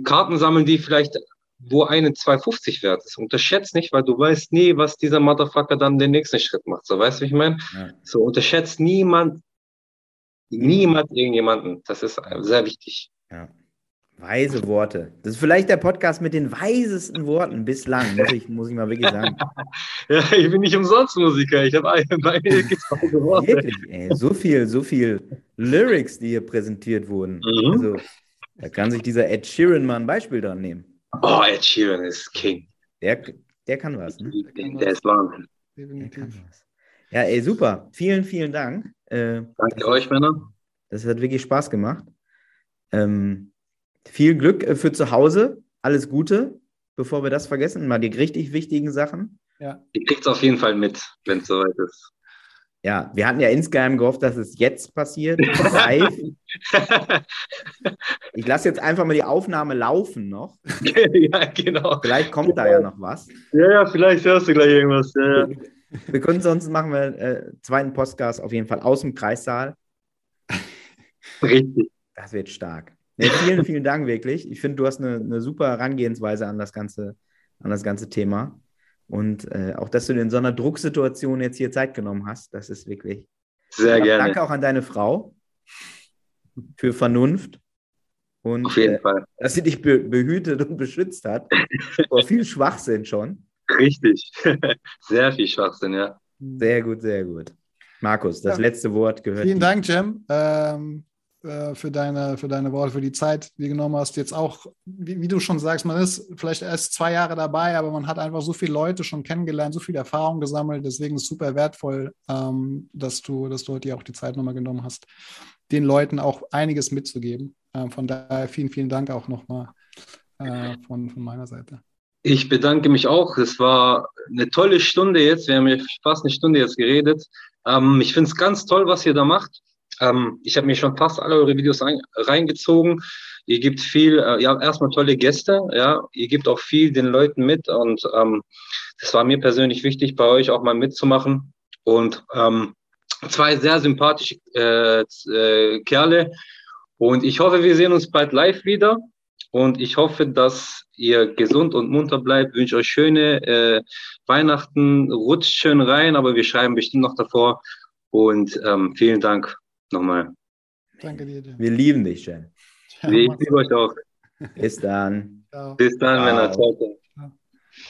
Karten sammeln, die vielleicht, wo eine 2,50 wert ist. Unterschätzt nicht, weil du weißt nie, was dieser Motherfucker dann den nächsten Schritt macht. So, weißt du, wie ich meine? Ja. So, unterschätzt niemand, niemand irgendjemanden. Das ist sehr wichtig. Ja. Weise Worte. Das ist vielleicht der Podcast mit den weisesten Worten bislang, muss ich, muss ich mal wirklich sagen. ja, ich bin nicht umsonst Musiker. Ich habe einige Worte. Wirklich, ey, so viel, so viel Lyrics, die hier präsentiert wurden. Mhm. Also, da kann sich dieser Ed Sheeran mal ein Beispiel dran nehmen. Oh, Ed Sheeran ist King. Der, der kann was, ne? Der, der ist Wahnsinn. Der kann was. Ja, ey, super. Vielen, vielen Dank. Äh, Danke euch, Männer. Das hat wirklich Spaß gemacht. Ähm, viel Glück äh, für zu Hause. Alles Gute, bevor wir das vergessen. Mal die richtig wichtigen Sachen. Ja. Ihr kriegt es auf jeden Fall mit, wenn es soweit ist. Ja, wir hatten ja insgeheim gehofft, dass es jetzt passiert, live. ich lasse jetzt einfach mal die Aufnahme laufen noch. ja, genau. Vielleicht kommt da ja noch was. Ja, ja, vielleicht hörst du gleich irgendwas. Ja, ja. Wir können sonst machen wir äh, zweiten Podcast auf jeden Fall aus dem Kreissaal. Richtig. Das wird stark. Nee, vielen, vielen Dank wirklich. Ich finde, du hast eine, eine super Herangehensweise an das ganze, an das ganze Thema. Und äh, auch, dass du in so einer Drucksituation jetzt hier Zeit genommen hast, das ist wirklich. Sehr gerne. Danke auch an deine Frau für Vernunft. Und, Auf jeden äh, Fall. Dass sie dich be behütet und beschützt hat. Vor viel Schwachsinn schon. Richtig. Sehr viel Schwachsinn, ja. Sehr gut, sehr gut. Markus, das ja. letzte Wort gehört. Vielen Dank, Jem. Ähm, äh, für, deine, für deine Worte, für die Zeit, die du genommen hast. Jetzt auch, wie, wie, du schon sagst, man ist vielleicht erst zwei Jahre dabei, aber man hat einfach so viele Leute schon kennengelernt, so viel Erfahrung gesammelt. Deswegen ist es super wertvoll, ähm, dass, du, dass du heute auch die Zeit nochmal genommen hast, den Leuten auch einiges mitzugeben. Ähm, von daher vielen, vielen Dank auch nochmal äh, von, von meiner Seite. Ich bedanke mich auch. Es war eine tolle Stunde jetzt. Wir haben fast eine Stunde jetzt geredet. Ähm, ich finde es ganz toll, was ihr da macht. Ähm, ich habe mir schon fast alle eure Videos ein, reingezogen. Ihr gebt viel, äh, ja, erstmal tolle Gäste, ja. Ihr gebt auch viel den Leuten mit und ähm, das war mir persönlich wichtig, bei euch auch mal mitzumachen. Und ähm, zwei sehr sympathische äh, äh, Kerle. Und ich hoffe, wir sehen uns bald live wieder. Und ich hoffe, dass ihr gesund und munter bleibt. Ich wünsche euch schöne äh, Weihnachten. Rutscht schön rein, aber wir schreiben bestimmt noch davor. Und ähm, vielen Dank nochmal. Danke dir. Jim. Wir lieben dich, Jen. ich liebe euch auch. Bis dann. Ciao. Bis dann, Männer. Ciao.